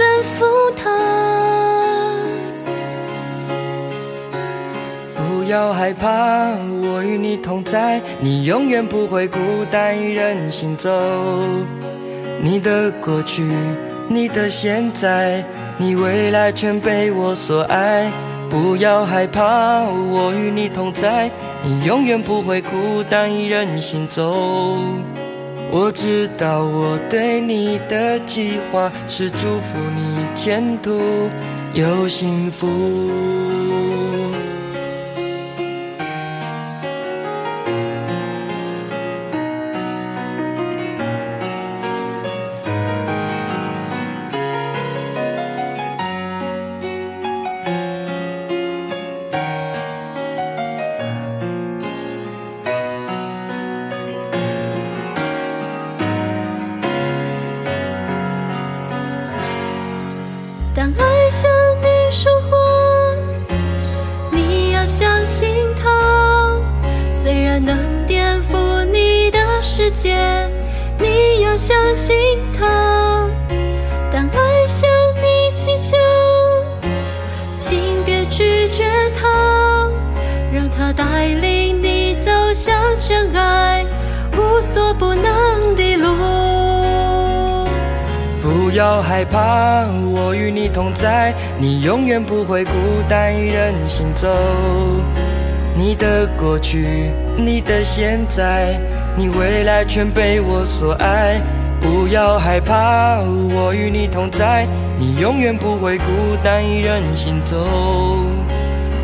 你要顺服他。不要害怕，我与你同在，你永远不会孤单一人行走。你的过去，你的现在，你未来全被我所爱。不要害怕，我与你同在，你永远不会孤单一人行走。我知道我对你的计划是祝福你前途有幸福。带领你走向真爱无所不能的路。不要害怕，我与你同在，你永远不会孤单一人行走。你的过去，你的现在，你未来全被我所爱。不要害怕，我与你同在，你永远不会孤单一人行走。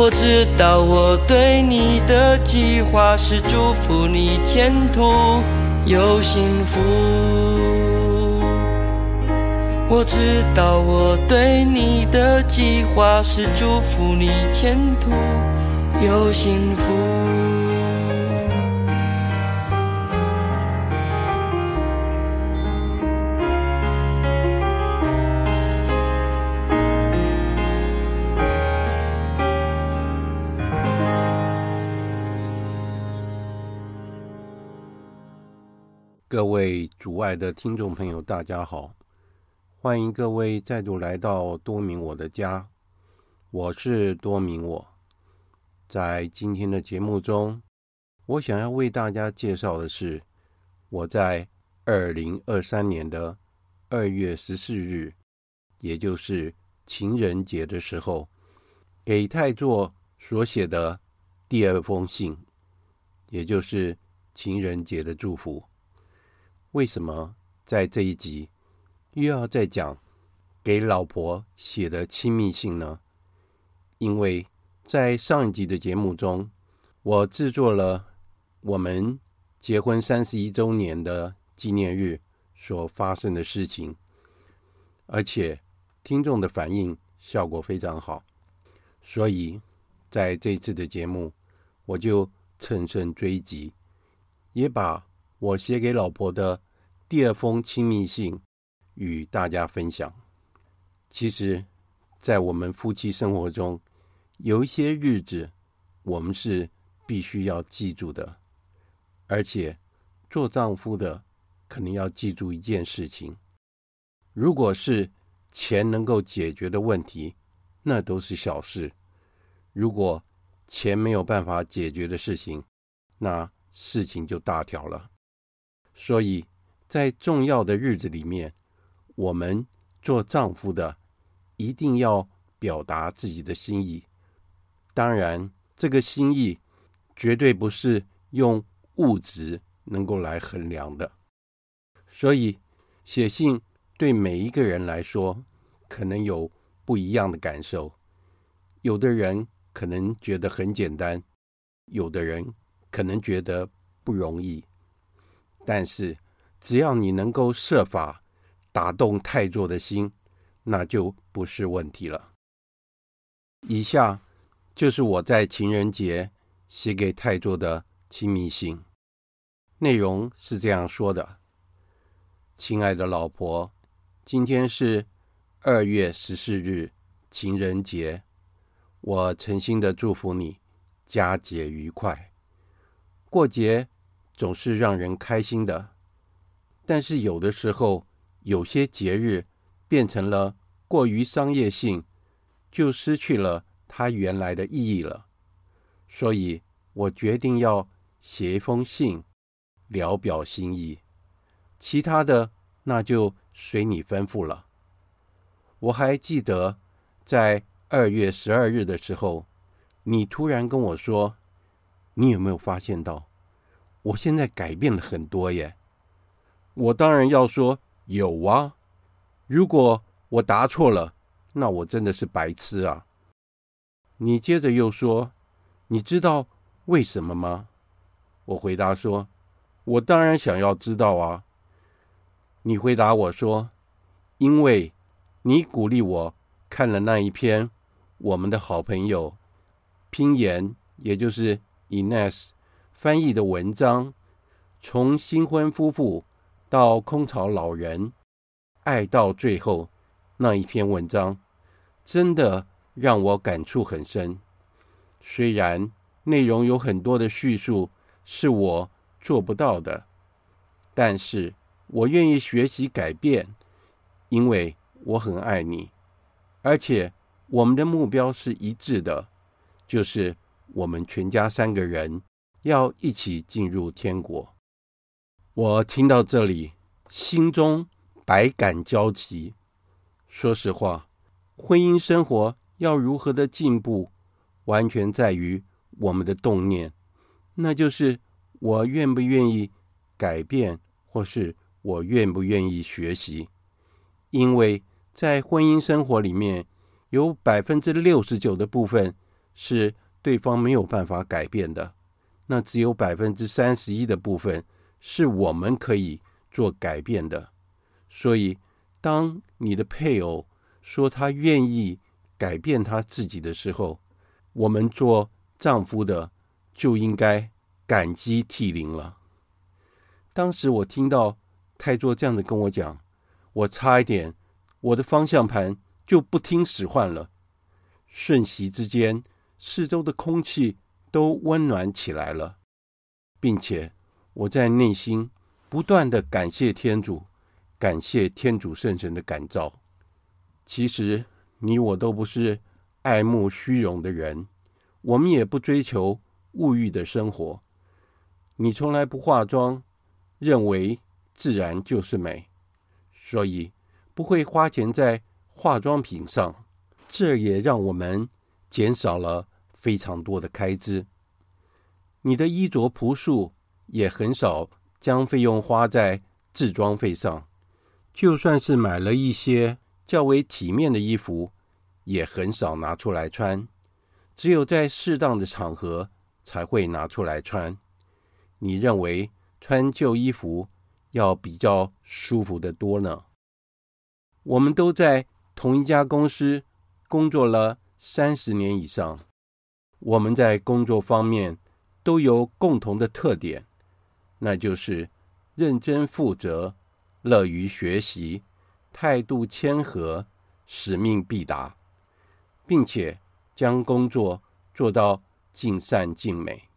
我知道我对你的计划是祝福你前途有幸福。我知道我对你的计划是祝福你前途有幸福。各位主外的听众朋友，大家好！欢迎各位再度来到多明我的家，我是多明我。在今天的节目中，我想要为大家介绍的是，我在二零二三年的二月十四日，也就是情人节的时候，给太座所写的第二封信，也就是情人节的祝福。为什么在这一集又要再讲给老婆写的亲密信呢？因为在上一集的节目中，我制作了我们结婚三十一周年的纪念日所发生的事情，而且听众的反应效果非常好，所以在这次的节目，我就乘胜追击，也把。我写给老婆的第二封亲密信与大家分享。其实，在我们夫妻生活中，有一些日子我们是必须要记住的，而且做丈夫的肯定要记住一件事情：如果是钱能够解决的问题，那都是小事；如果钱没有办法解决的事情，那事情就大条了。所以在重要的日子里面，我们做丈夫的一定要表达自己的心意。当然，这个心意绝对不是用物质能够来衡量的。所以，写信对每一个人来说，可能有不一样的感受。有的人可能觉得很简单，有的人可能觉得不容易。但是，只要你能够设法打动太座的心，那就不是问题了。以下就是我在情人节写给太座的亲密信，内容是这样说的：“亲爱的老婆，今天是二月十四日，情人节。我诚心的祝福你，佳节愉快。过节总是让人开心的，但是有的时候，有些节日变成了过于商业性，就失去了它原来的意义了。所以我决定要写一封信，聊表心意。其他的那就随你吩咐了。我还记得在二月十二日的时候，你突然跟我说：“你有没有发现到？”我现在改变了很多耶！我当然要说有啊。如果我答错了，那我真的是白痴啊。你接着又说：“你知道为什么吗？”我回答说：“我当然想要知道啊。”你回答我说：“因为你鼓励我看了那一篇我们的好朋友拼言，也就是 Ines。”翻译的文章，从新婚夫妇到空巢老人，爱到最后那一篇文章，真的让我感触很深。虽然内容有很多的叙述是我做不到的，但是我愿意学习改变，因为我很爱你，而且我们的目标是一致的，就是我们全家三个人。要一起进入天国。我听到这里，心中百感交集。说实话，婚姻生活要如何的进步，完全在于我们的动念，那就是我愿不愿意改变，或是我愿不愿意学习。因为在婚姻生活里面，有百分之六十九的部分是对方没有办法改变的。那只有百分之三十一的部分是我们可以做改变的，所以当你的配偶说他愿意改变他自己的时候，我们做丈夫的就应该感激涕零了。当时我听到太座这样子跟我讲，我差一点我的方向盘就不听使唤了，瞬息之间，四周的空气。都温暖起来了，并且我在内心不断的感谢天主，感谢天主圣神的感召。其实你我都不是爱慕虚荣的人，我们也不追求物欲的生活。你从来不化妆，认为自然就是美，所以不会花钱在化妆品上。这也让我们减少了。非常多的开支，你的衣着朴素，也很少将费用花在制装费上。就算是买了一些较为体面的衣服，也很少拿出来穿，只有在适当的场合才会拿出来穿。你认为穿旧衣服要比较舒服得多呢？我们都在同一家公司工作了三十年以上。我们在工作方面都有共同的特点，那就是认真负责、乐于学习、态度谦和、使命必达，并且将工作做到尽善尽美。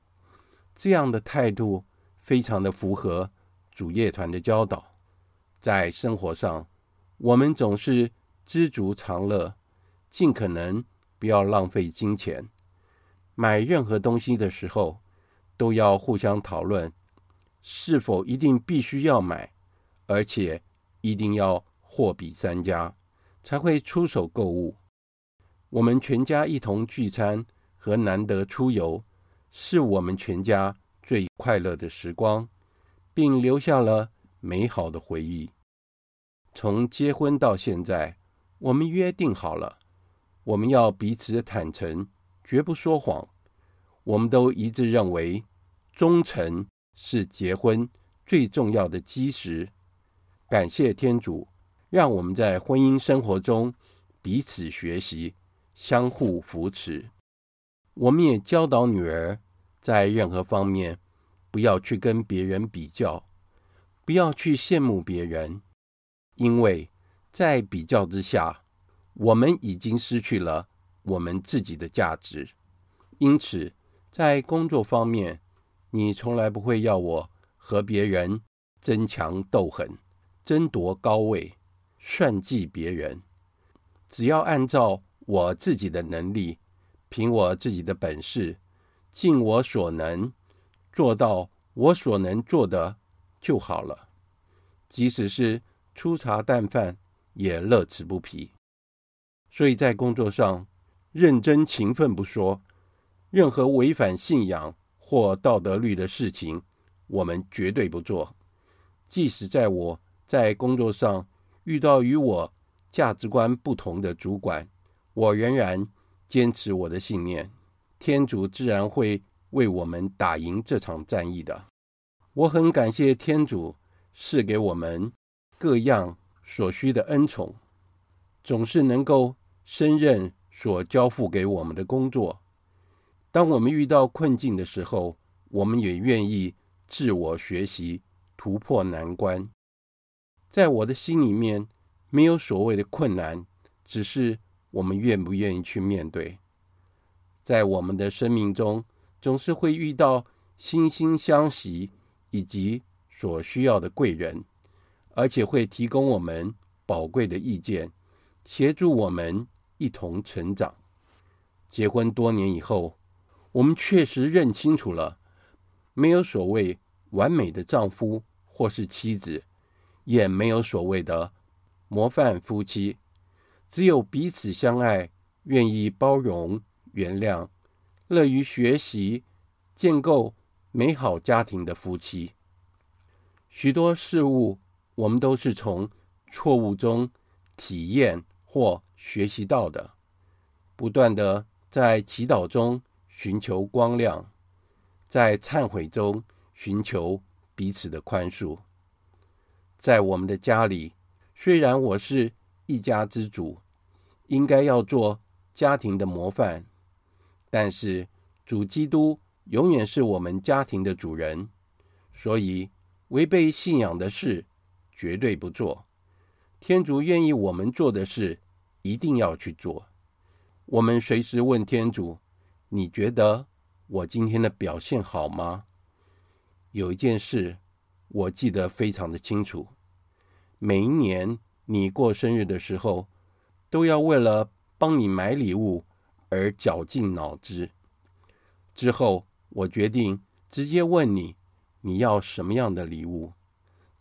这样的态度非常的符合主业团的教导。在生活上，我们总是知足常乐，尽可能不要浪费金钱。买任何东西的时候，都要互相讨论是否一定必须要买，而且一定要货比三家，才会出手购物。我们全家一同聚餐和难得出游，是我们全家最快乐的时光，并留下了美好的回忆。从结婚到现在，我们约定好了，我们要彼此坦诚，绝不说谎。我们都一致认为，忠诚是结婚最重要的基石。感谢天主，让我们在婚姻生活中彼此学习，相互扶持。我们也教导女儿，在任何方面不要去跟别人比较，不要去羡慕别人，因为在比较之下，我们已经失去了我们自己的价值。因此，在工作方面，你从来不会要我和别人争强斗狠、争夺高位、算计别人。只要按照我自己的能力，凭我自己的本事，尽我所能，做到我所能做的就好了。即使是粗茶淡饭，也乐此不疲。所以在工作上，认真勤奋不说。任何违反信仰或道德律的事情，我们绝对不做。即使在我在工作上遇到与我价值观不同的主管，我仍然坚持我的信念。天主自然会为我们打赢这场战役的。我很感谢天主赐给我们各样所需的恩宠，总是能够胜任所交付给我们的工作。当我们遇到困境的时候，我们也愿意自我学习，突破难关。在我的心里面，没有所谓的困难，只是我们愿不愿意去面对。在我们的生命中，总是会遇到惺惺相惜以及所需要的贵人，而且会提供我们宝贵的意见，协助我们一同成长。结婚多年以后，我们确实认清楚了，没有所谓完美的丈夫或是妻子，也没有所谓的模范夫妻，只有彼此相爱、愿意包容、原谅、乐于学习、建构美好家庭的夫妻。许多事物，我们都是从错误中体验或学习到的，不断地在祈祷中。寻求光亮，在忏悔中寻求彼此的宽恕。在我们的家里，虽然我是一家之主，应该要做家庭的模范，但是主基督永远是我们家庭的主人，所以违背信仰的事绝对不做。天主愿意我们做的事，一定要去做。我们随时问天主。你觉得我今天的表现好吗？有一件事我记得非常的清楚。每一年你过生日的时候，都要为了帮你买礼物而绞尽脑汁。之后我决定直接问你，你要什么样的礼物，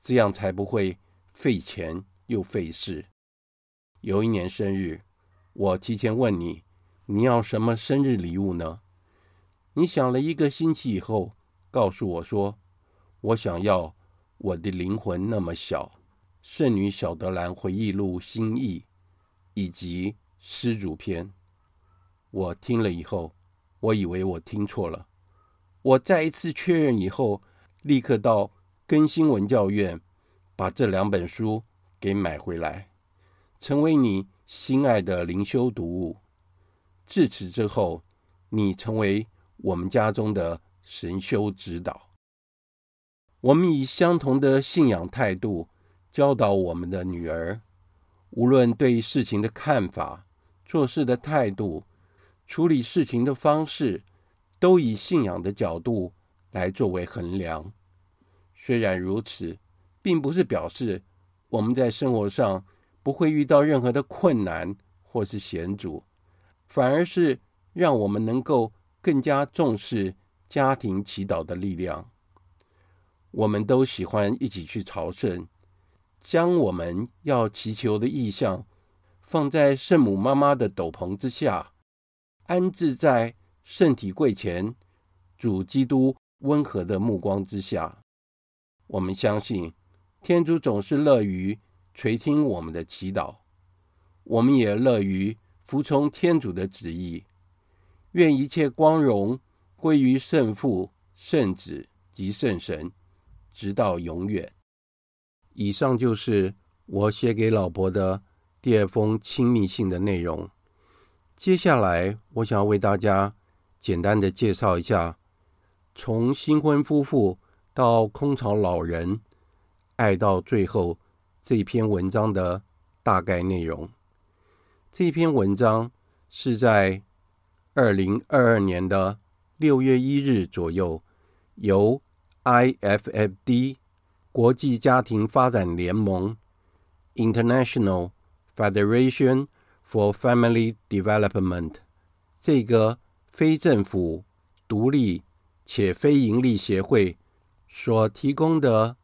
这样才不会费钱又费事。有一年生日，我提前问你。你要什么生日礼物呢？你想了一个星期以后，告诉我说：“我想要我的灵魂那么小，圣女小德兰回忆录新译以及施主篇。”我听了以后，我以为我听错了。我再一次确认以后，立刻到更新文教院把这两本书给买回来，成为你心爱的灵修读物。自此之后，你成为我们家中的神修指导。我们以相同的信仰态度教导我们的女儿，无论对事情的看法、做事的态度、处理事情的方式，都以信仰的角度来作为衡量。虽然如此，并不是表示我们在生活上不会遇到任何的困难或是险阻。反而是让我们能够更加重视家庭祈祷的力量。我们都喜欢一起去朝圣，将我们要祈求的意向放在圣母妈妈的斗篷之下，安置在圣体柜前，主基督温和的目光之下。我们相信天主总是乐于垂听我们的祈祷，我们也乐于服从天主的旨意。愿一切光荣归于圣父、圣子及圣神，直到永远。以上就是我写给老伯的第二封亲密信的内容。接下来，我想为大家简单的介绍一下，从新婚夫妇到空巢老人，爱到最后这篇文章的大概内容。这篇文章是在二零二二年的六月一日左右，由 IFFD 国际家庭发展联盟 International Federation for Family Development 这个非政府、独立且非营利协会所提供的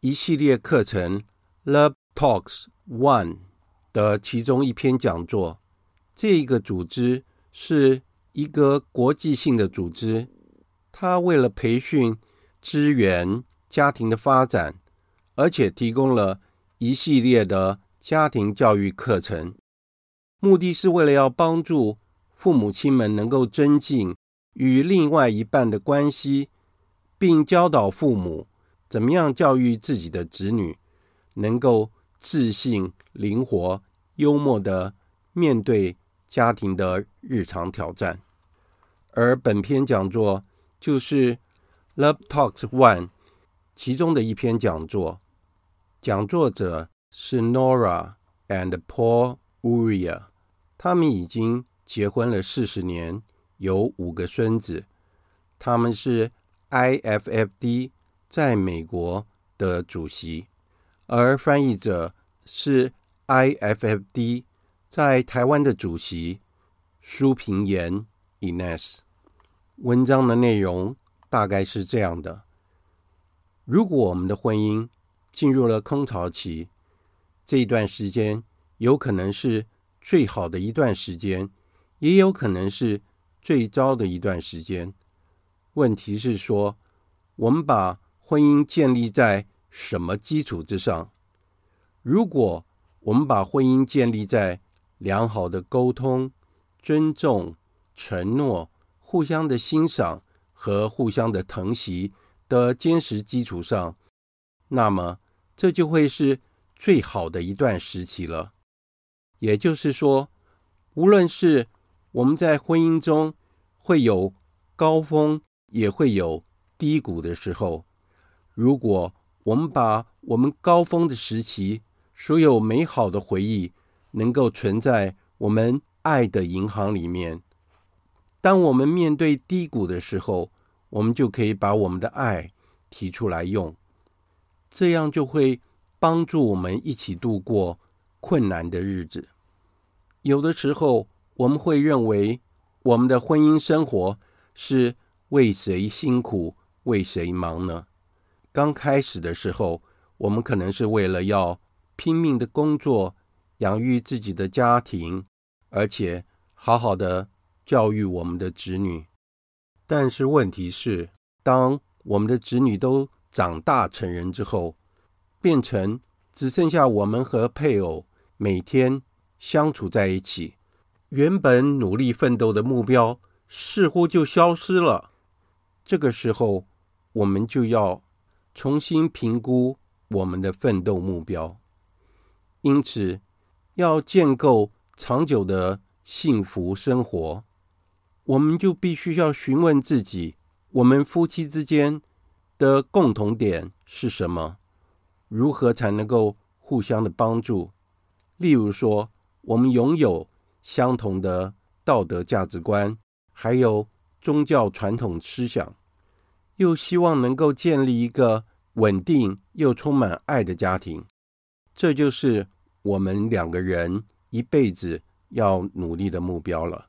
一系列课程 Love Talks One 的其中一篇讲座。这个组织是一个国际性的组织，它为了培训、支援家庭的发展，而且提供了一系列的家庭教育课程，目的是为了要帮助父母亲们能够增进与另外一半的关系，并教导父母怎么样教育自己的子女，能够自信、灵活、幽默地面对家庭的日常挑战，而本篇讲座就是《Love Talks One》其中的一篇讲座。讲座者是 Nora and Paul Uria，他们已经结婚了四十年，有五个孙子。他们是 IFFD 在美国的主席，而翻译者是 IFFD。在台湾的主席苏平言 Ines，文章的内容大概是这样的：如果我们的婚姻进入了空巢期，这一段时间有可能是最好的一段时间，也有可能是最糟的一段时间。问题是说，我们把婚姻建立在什么基础之上？如果我们把婚姻建立在良好的沟通、尊重、承诺、互相的欣赏和互相的疼惜的坚实基础上，那么这就会是最好的一段时期了。也就是说，无论是我们在婚姻中会有高峰，也会有低谷的时候，如果我们把我们高峰的时期所有美好的回忆，能够存在我们爱的银行里面。当我们面对低谷的时候，我们就可以把我们的爱提出来用，这样就会帮助我们一起度过困难的日子。有的时候，我们会认为我们的婚姻生活是为谁辛苦为谁忙呢？刚开始的时候，我们可能是为了要拼命的工作。养育自己的家庭，而且好好的教育我们的子女。但是问题是，当我们的子女都长大成人之后，变成只剩下我们和配偶每天相处在一起，原本努力奋斗的目标似乎就消失了。这个时候，我们就要重新评估我们的奋斗目标。因此，要建构长久的幸福生活，我们就必须要询问自己：我们夫妻之间的共同点是什么？如何才能够互相的帮助？例如说，我们拥有相同的道德价值观，还有宗教传统思想，又希望能够建立一个稳定又充满爱的家庭，这就是。我们两个人一辈子要努力的目标了，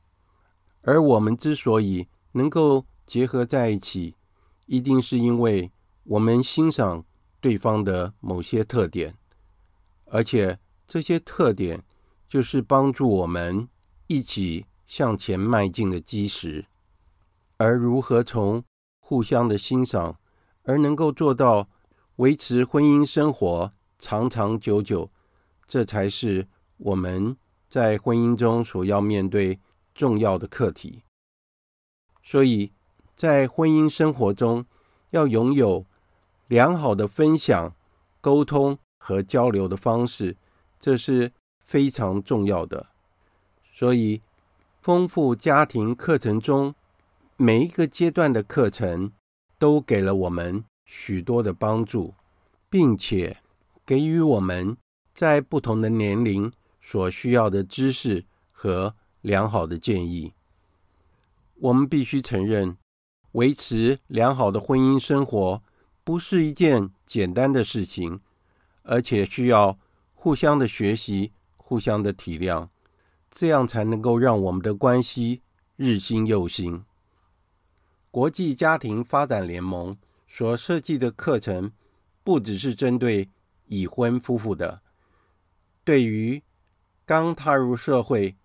而我们之所以能够结合在一起，一定是因为我们欣赏对方的某些特点，而且这些特点就是帮助我们一起向前迈进的基石。而如何从互相的欣赏而能够做到维持婚姻生活长长久久，这才是我们在婚姻中所要面对重要的课题。所以，在婚姻生活中，要拥有良好的分享、沟通和交流的方式，这是非常重要的。所以，丰富家庭课程中每一个阶段的课程，都给了我们许多的帮助，并且给予我们在不同的年龄所需要的知识和良好的建议。我们必须承认，维持良好的婚姻生活不是一件简单的事情，而且需要互相的学习、互相的体谅，这样才能够让我们的关系日新又新。国际家庭发展联盟所设计的课程，不只是针对已婚夫妇的，对于刚踏入社会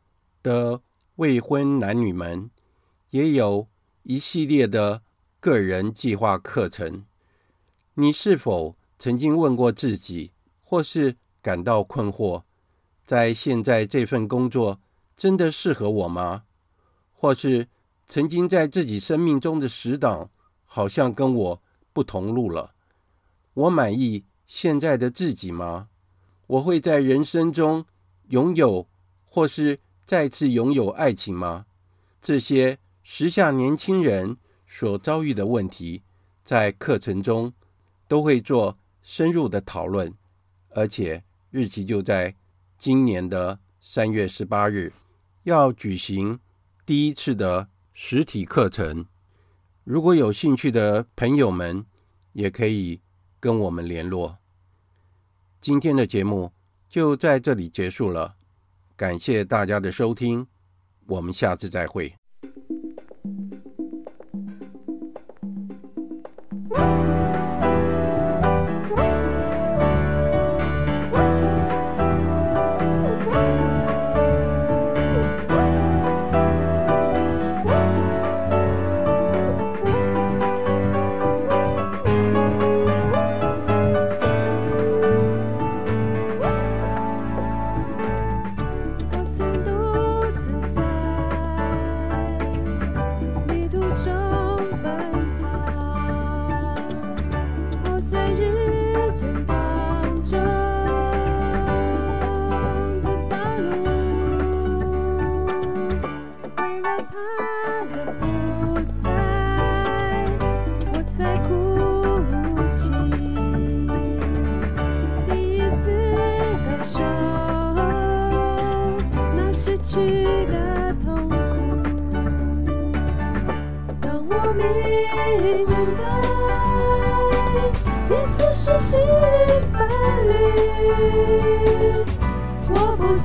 的未婚男女们，也有一系列的个人计划课程。你是否曾经问过自己，或是感到困惑，在现在这份工作真的适合我吗？或是，曾经在自己生命中的死党，好像跟我不同路了。我满意现在的自己吗？我会在人生中拥有，或是再次拥有爱情吗？这些时下年轻人所遭遇的问题，在课程中都会做深入的讨论，而且日期就在今年的三月十八日，要举行第一次的。实体课程，如果有兴趣的朋友们，也可以跟我们联络。今天的节目就在这里结束了，感谢大家的收听，我们下次再会。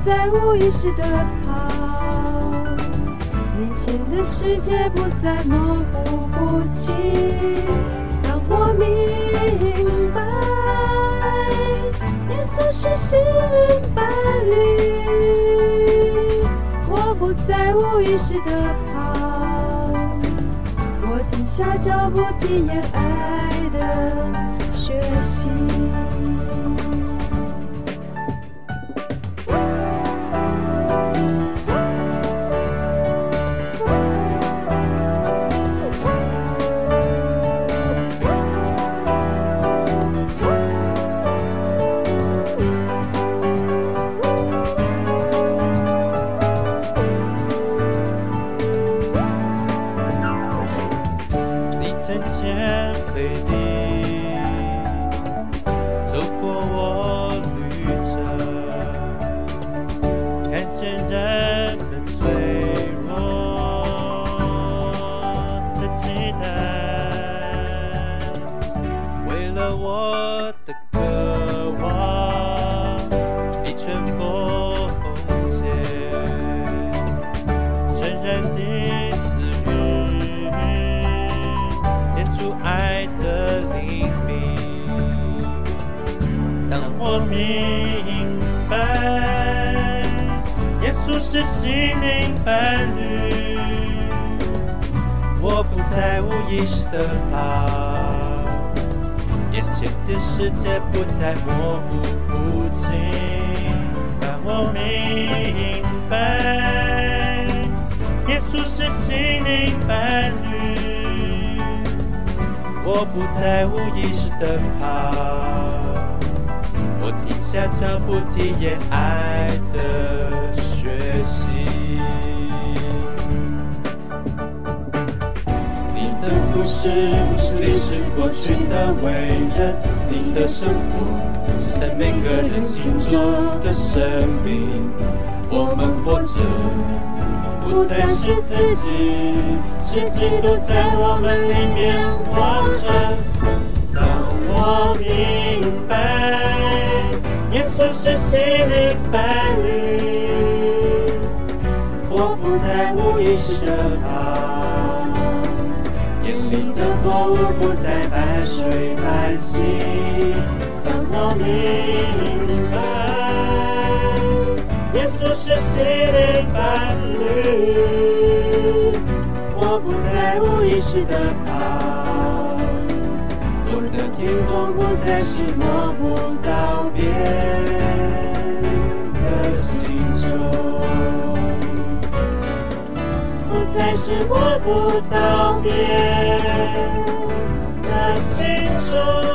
在无意识的跑，眼前的世界不再模糊不清。当我明白，耶稣是心灵伴侣，我不再无意识的跑，我停下脚步，体验爱的学习。是心灵伴侣，我不再无意识的跑，眼前的世界不再模糊不清。当我明白，耶稣是心灵伴侣，我不再无意识的跑。我停下脚步，体验爱的不是不是历史过去的伟人，你的生活是在每个人心中的生命。我们活着不再是自己，是基督在我们里面活着。当我明白。耶稣是心灵伴侣，我不再无意识地跑，眼里的薄雾不再白水白皙。当我明白，耶稣是心灵伴侣，我不再无意识地跑。天空不再是摸不到边再是摸不到边的心中，